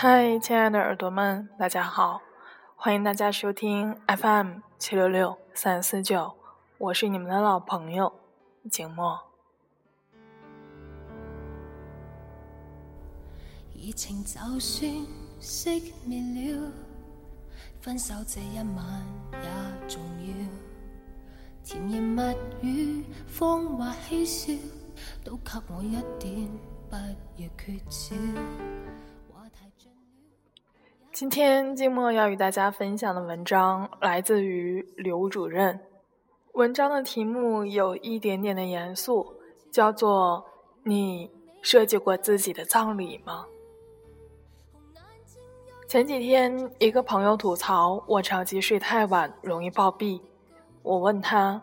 嗨，亲爱的耳朵们，大家好！欢迎大家收听 FM 七六六三四九，我是你们的老朋友景墨。疫情就算熄灭了，分手这一晚也重要。甜言蜜语，谎话嬉笑，都给我一点，不要缺少。今天静默要与大家分享的文章来自于刘主任。文章的题目有一点点的严肃，叫做“你设计过自己的葬礼吗？”前几天，一个朋友吐槽我长期睡太晚，容易暴毙。我问他：“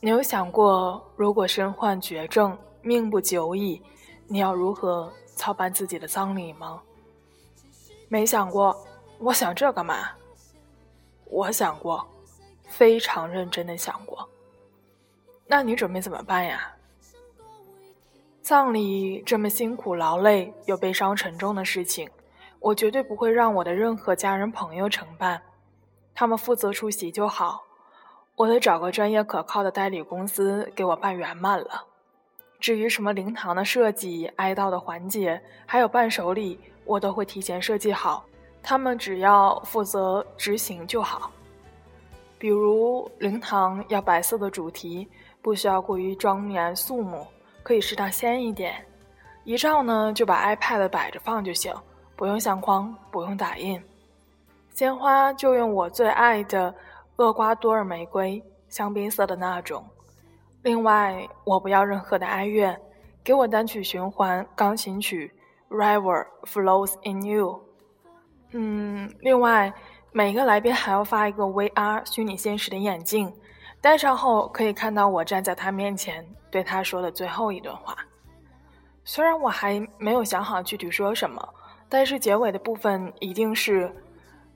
你有想过，如果身患绝症，命不久矣，你要如何操办自己的葬礼吗？”没想过，我想这干嘛？我想过，非常认真的想过。那你准备怎么办呀？葬礼这么辛苦劳累又悲伤沉重的事情，我绝对不会让我的任何家人朋友承办，他们负责出席就好。我得找个专业可靠的代理公司给我办圆满了。至于什么灵堂的设计、哀悼的环节，还有伴手礼。我都会提前设计好，他们只要负责执行就好。比如灵堂要白色的主题，不需要过于庄严肃穆，可以适当鲜一点。遗照呢，就把 iPad 摆着放就行，不用相框，不用打印。鲜花就用我最爱的厄瓜多尔玫瑰，香槟色的那种。另外，我不要任何的哀乐，给我单曲循环钢琴曲。River flows in you。嗯，另外每个来宾还要发一个 VR 虚拟现实的眼镜，戴上后可以看到我站在他面前对他说的最后一段话。虽然我还没有想好具体说什么，但是结尾的部分一定是：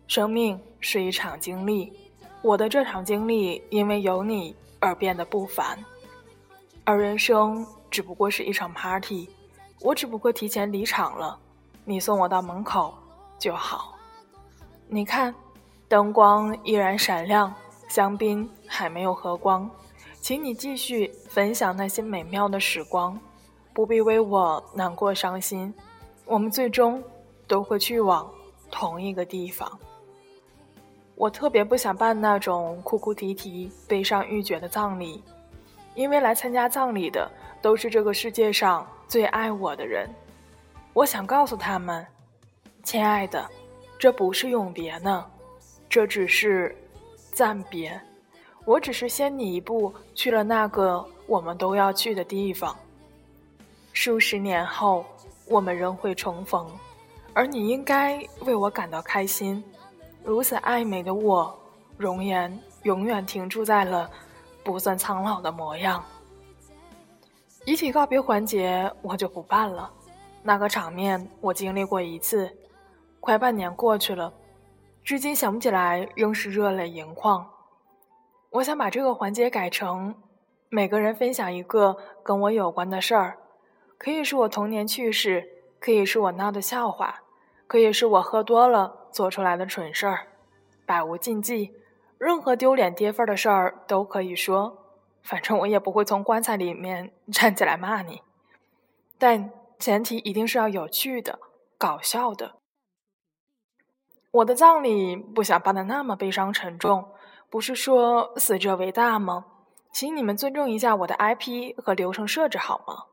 生命是一场经历，我的这场经历因为有你而变得不凡，而人生只不过是一场 party。我只不过提前离场了，你送我到门口就好。你看，灯光依然闪亮，香槟还没有喝光，请你继续分享那些美妙的时光，不必为我难过伤心。我们最终都会去往同一个地方。我特别不想办那种哭哭啼啼、悲伤欲绝的葬礼，因为来参加葬礼的都是这个世界上。最爱我的人，我想告诉他们，亲爱的，这不是永别呢，这只是暂别。我只是先你一步去了那个我们都要去的地方。数十年后，我们仍会重逢，而你应该为我感到开心。如此爱美的我，容颜永远停驻在了不算苍老的模样。遗体告别环节我就不办了，那个场面我经历过一次，快半年过去了，至今想不起来，仍是热泪盈眶。我想把这个环节改成，每个人分享一个跟我有关的事儿，可以是我童年趣事，可以是我闹的笑话，可以是我喝多了做出来的蠢事儿，百无禁忌，任何丢脸跌份的事儿都可以说。反正我也不会从棺材里面站起来骂你，但前提一定是要有趣的、搞笑的。我的葬礼不想办的那么悲伤沉重，不是说死者为大吗？请你们尊重一下我的 IP 和流程设置好吗？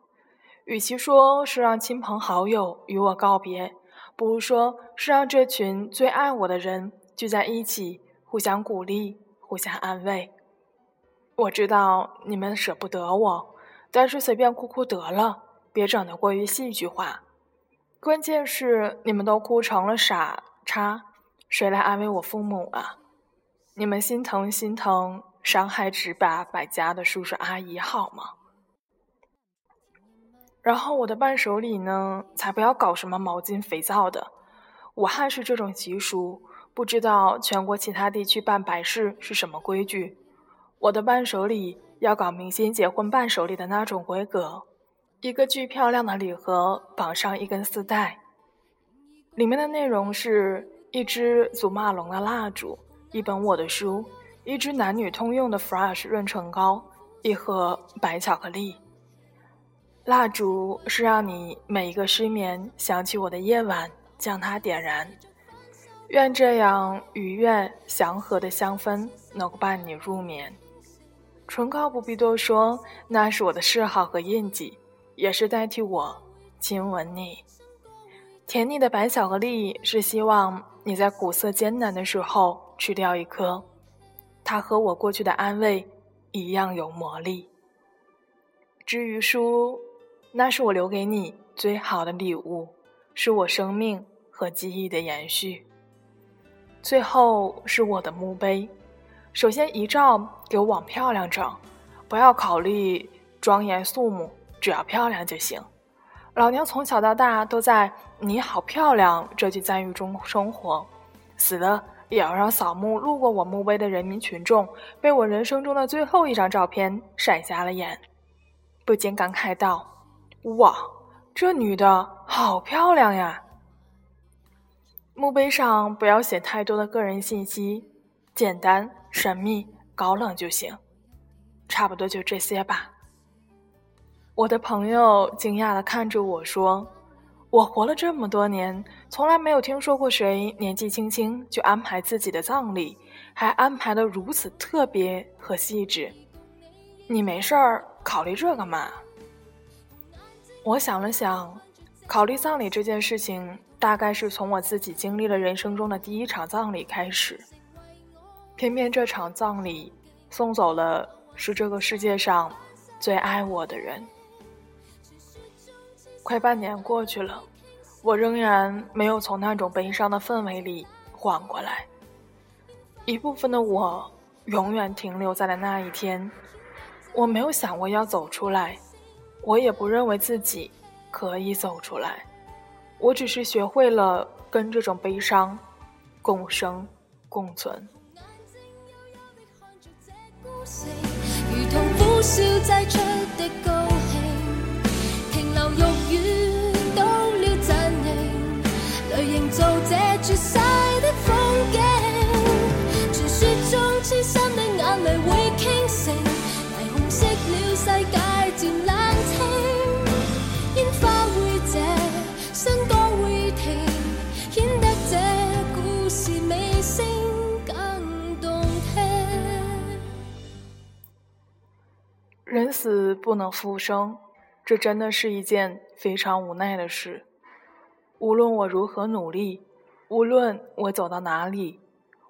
与其说是让亲朋好友与我告别，不如说是让这群最爱我的人聚在一起，互相鼓励，互相安慰。我知道你们舍不得我，但是随便哭哭得了，别整得过于戏剧化。关键是你们都哭成了傻叉，谁来安慰我父母啊？你们心疼心疼伤害只把百家的叔叔阿姨好吗？然后我的伴手礼呢？才不要搞什么毛巾、肥皂的。武汉是这种习俗，不知道全国其他地区办白事是什么规矩。我的伴手礼要搞明星结婚伴手礼的那种规格，一个巨漂亮的礼盒，绑上一根丝带，里面的内容是一支祖马龙的蜡烛，一本我的书，一支男女通用的 Fresh 润唇膏，一盒白巧克力。蜡烛是让你每一个失眠想起我的夜晚，将它点燃。愿这样愉悦祥和的香氛能够伴你入眠。唇膏不必多说，那是我的嗜好和印记，也是代替我亲吻你。甜腻的白巧克力是希望你在苦涩艰难的时候吃掉一颗，它和我过去的安慰一样有魔力。至于书，那是我留给你最好的礼物，是我生命和记忆的延续。最后是我的墓碑，首先遗照给我往漂亮整，不要考虑庄严肃穆，只要漂亮就行。老娘从小到大都在“你好漂亮”这句赞誉中生活，死了也要让扫墓路过我墓碑的人民群众被我人生中的最后一张照片闪瞎了眼，不禁感慨道：“哇，这女的好漂亮呀！”墓碑上不要写太多的个人信息，简单、神秘、高冷就行，差不多就这些吧。我的朋友惊讶地看着我说：“我活了这么多年，从来没有听说过谁年纪轻轻就安排自己的葬礼，还安排得如此特别和细致。你没事儿考虑这个嘛？”我想了想，考虑葬礼这件事情。大概是从我自己经历了人生中的第一场葬礼开始，偏偏这场葬礼送走了是这个世界上最爱我的人。快半年过去了，我仍然没有从那种悲伤的氛围里缓过来。一部分的我永远停留在了那一天，我没有想过要走出来，我也不认为自己可以走出来。我只是学会了跟这种悲伤共生共存。如同苦笑挤出的歌。不能复生，这真的是一件非常无奈的事。无论我如何努力，无论我走到哪里，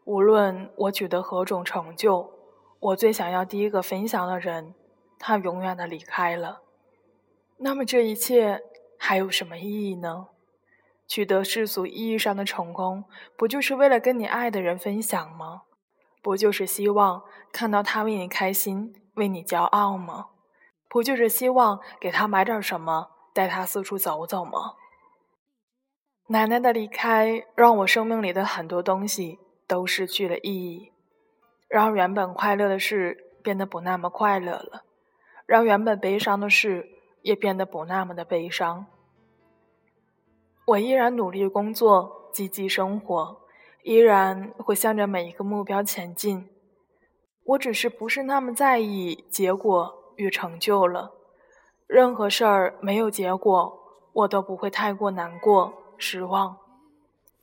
无论我取得何种成就，我最想要第一个分享的人，他永远的离开了。那么这一切还有什么意义呢？取得世俗意义上的成功，不就是为了跟你爱的人分享吗？不就是希望看到他为你开心？为你骄傲吗？不就是希望给他买点什么，带他四处走走吗？奶奶的离开让我生命里的很多东西都失去了意义，让原本快乐的事变得不那么快乐了，让原本悲伤的事也变得不那么的悲伤。我依然努力工作，积极生活，依然会向着每一个目标前进。我只是不是那么在意结果与成就了。任何事儿没有结果，我都不会太过难过、失望，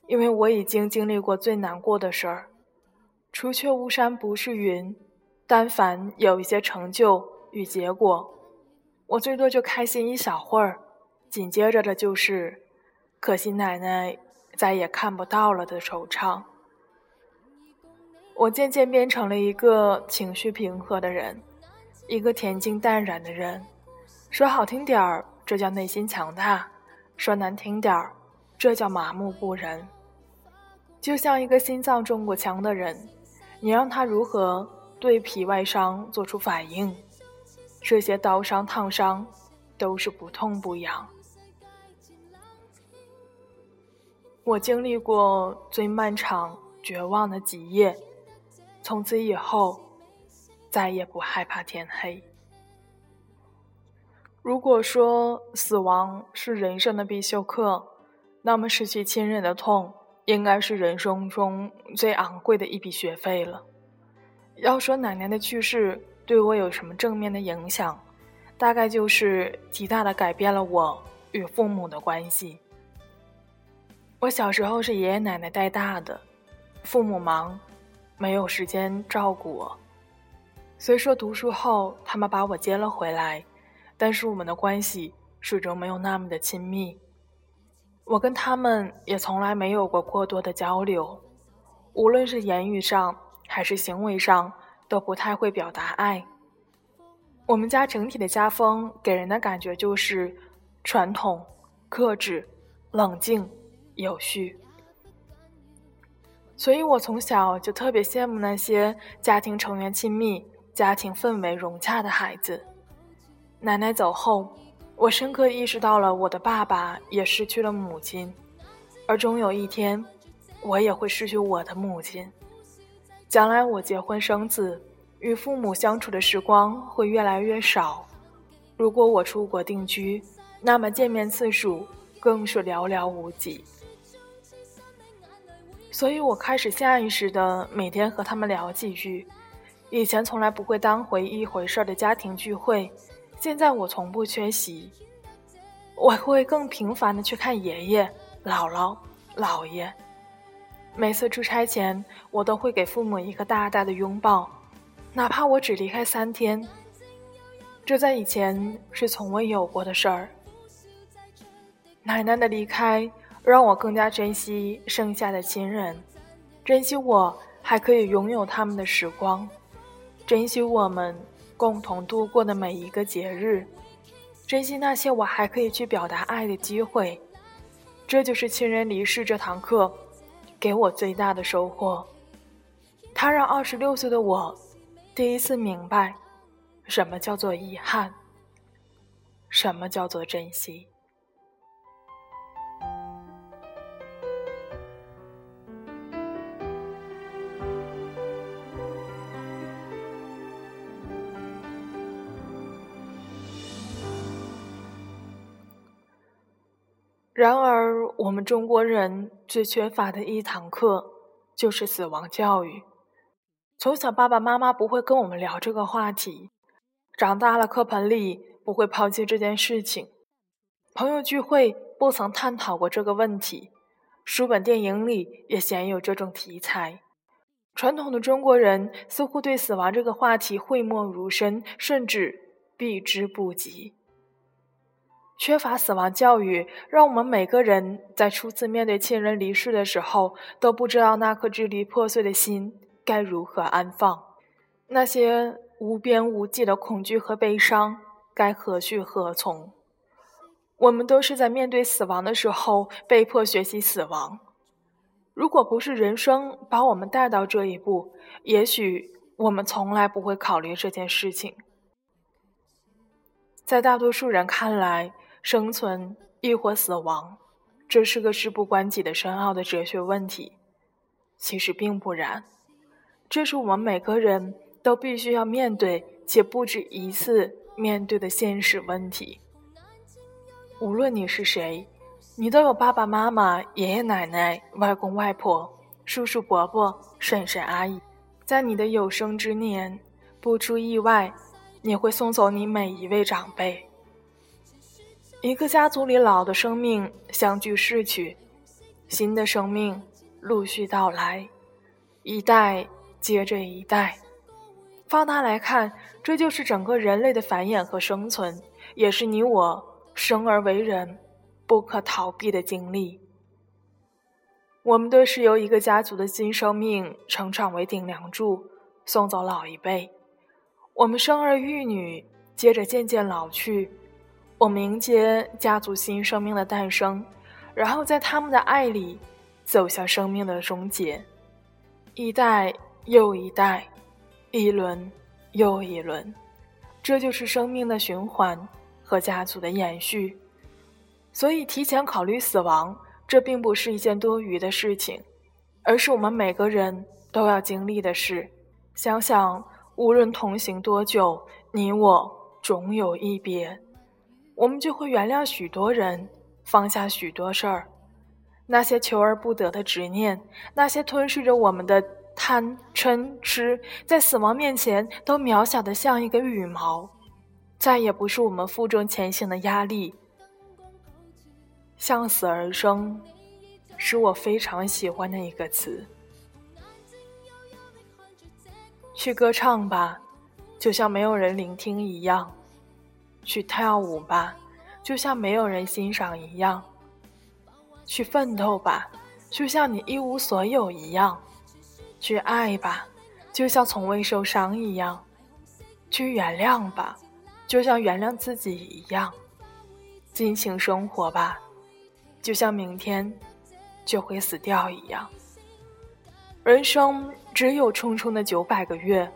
因为我已经经历过最难过的事儿。除却巫山不是云，但凡有一些成就与结果，我最多就开心一小会儿，紧接着的就是可惜奶奶再也看不到了的惆怅。我渐渐变成了一个情绪平和的人，一个恬静淡然的人。说好听点儿，这叫内心强大；说难听点儿，这叫麻木不仁。就像一个心脏中过枪的人，你让他如何对皮外伤做出反应？这些刀伤、烫伤，都是不痛不痒。我经历过最漫长、绝望的几夜。从此以后，再也不害怕天黑。如果说死亡是人生的必修课，那么失去亲人的痛，应该是人生中最昂贵的一笔学费了。要说奶奶的去世对我有什么正面的影响，大概就是极大的改变了我与父母的关系。我小时候是爷爷奶奶带大的，父母忙，没有时间照顾我。虽说读书后他们把我接了回来，但是我们的关系始终没有那么的亲密。我跟他们也从来没有过过多的交流，无论是言语上还是行为上，都不太会表达爱。我们家整体的家风给人的感觉就是传统、克制、冷静。有序，所以我从小就特别羡慕那些家庭成员亲密、家庭氛围融洽的孩子。奶奶走后，我深刻意识到了我的爸爸也失去了母亲，而终有一天，我也会失去我的母亲。将来我结婚生子，与父母相处的时光会越来越少。如果我出国定居，那么见面次数更是寥寥无几。所以我开始下意识的每天和他们聊几句。以前从来不会当回一回事儿的家庭聚会，现在我从不缺席。我会更频繁的去看爷爷、姥姥、姥爷。每次出差前，我都会给父母一个大大的拥抱，哪怕我只离开三天。这在以前是从未有过的事儿。奶奶的离开。让我更加珍惜剩下的亲人，珍惜我还可以拥有他们的时光，珍惜我们共同度过的每一个节日，珍惜那些我还可以去表达爱的机会。这就是亲人离世这堂课给我最大的收获。它让二十六岁的我第一次明白，什么叫做遗憾，什么叫做珍惜。然而，我们中国人最缺乏的一堂课就是死亡教育。从小，爸爸妈妈不会跟我们聊这个话题；长大了，课本里不会抛弃这件事情；朋友聚会不曾探讨过这个问题；书本、电影里也鲜有这种题材。传统的中国人似乎对死亡这个话题讳莫如深，甚至避之不及。缺乏死亡教育，让我们每个人在初次面对亲人离世的时候，都不知道那颗支离破碎的心该如何安放，那些无边无际的恐惧和悲伤该何去何从。我们都是在面对死亡的时候被迫学习死亡。如果不是人生把我们带到这一步，也许我们从来不会考虑这件事情。在大多数人看来，生存亦或死亡，这是个事不关己的深奥的哲学问题。其实并不然，这是我们每个人都必须要面对且不止一次面对的现实问题。无论你是谁，你都有爸爸妈妈、爷爷奶奶、外公外婆、叔叔伯伯、婶婶阿姨。在你的有生之年，不出意外，你会送走你每一位长辈。一个家族里老的生命相继逝去，新的生命陆续到来，一代接着一代。放大来看，这就是整个人类的繁衍和生存，也是你我生而为人不可逃避的经历。我们都是由一个家族的新生命成长为顶梁柱，送走老一辈。我们生儿育女，接着渐渐老去。我们迎接家族新生命的诞生，然后在他们的爱里走向生命的终结，一代又一代，一轮又一轮，这就是生命的循环和家族的延续。所以，提前考虑死亡，这并不是一件多余的事情，而是我们每个人都要经历的事。想想，无论同行多久，你我总有一别。我们就会原谅许多人，放下许多事儿，那些求而不得的执念，那些吞噬着我们的贪嗔痴，在死亡面前都渺小的像一个羽毛，再也不是我们负重前行的压力。向死而生，是我非常喜欢的一个词。去歌唱吧，就像没有人聆听一样；去跳舞吧，就像没有人欣赏一样；去奋斗吧，就像你一无所有一样；去爱吧，就像从未受伤一样；去原谅吧，就像原谅自己一样；尽情生活吧。就像明天就会死掉一样，人生只有匆匆的九百个月，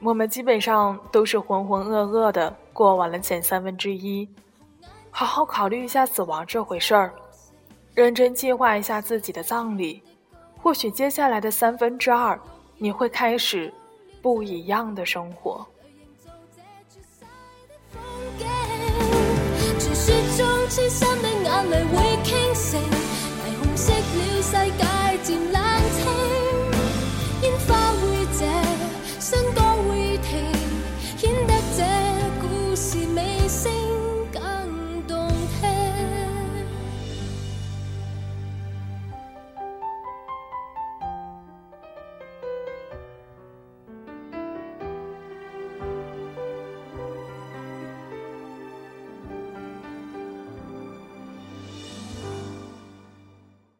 我们基本上都是浑浑噩噩的过完了前三分之一。好好考虑一下死亡这回事儿，认真计划一下自己的葬礼，或许接下来的三分之二，你会开始不一样的生活。眼泪会倾城，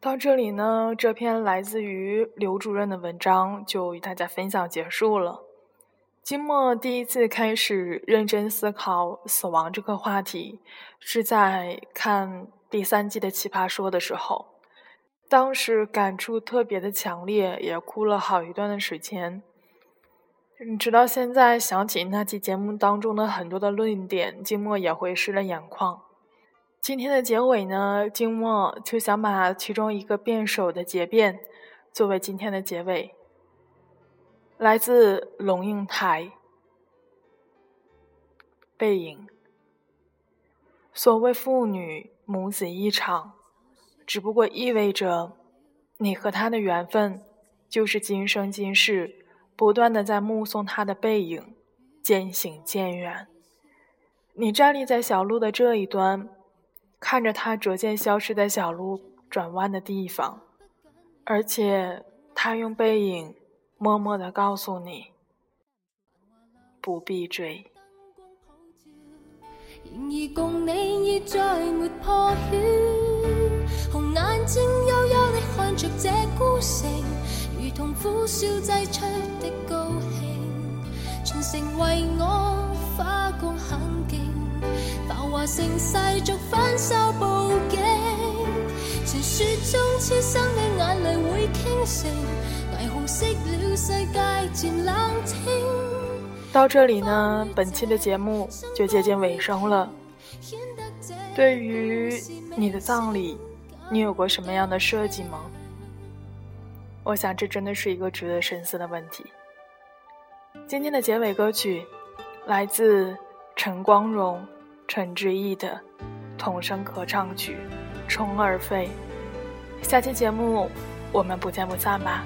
到这里呢，这篇来自于刘主任的文章就与大家分享结束了。金墨第一次开始认真思考死亡这个话题，是在看第三季的《奇葩说》的时候，当时感触特别的强烈，也哭了好一段的时间。直到现在想起那期节目当中的很多的论点，金默也会湿了眼眶。今天的结尾呢，静默就想把其中一个辩手的结辩作为今天的结尾。来自龙应台，背影。所谓父女母子一场，只不过意味着你和他的缘分，就是今生今世不断的在目送他的背影渐行渐远。你站立在小路的这一端。看着他逐渐消失在小路转弯的地方，而且他用背影默默地告诉你：不必追。然而共你已再没破圈，红眼睛幽幽地看着这孤城，如同苦笑挤出的高兴，全城为我花光很劲。华城世俗反手布景，传说中痴心的眼泪会倾城，霓虹熄了，世界渐冷清。到这里呢，本期的节目就接近尾声了。对于你的葬礼，你有过什么样的设计吗？我想这真的是一个值得深思的问题。今天的结尾歌曲来自陈光荣。陈志毅的童声合唱曲《虫儿飞》，下期节目我们不见不散吧。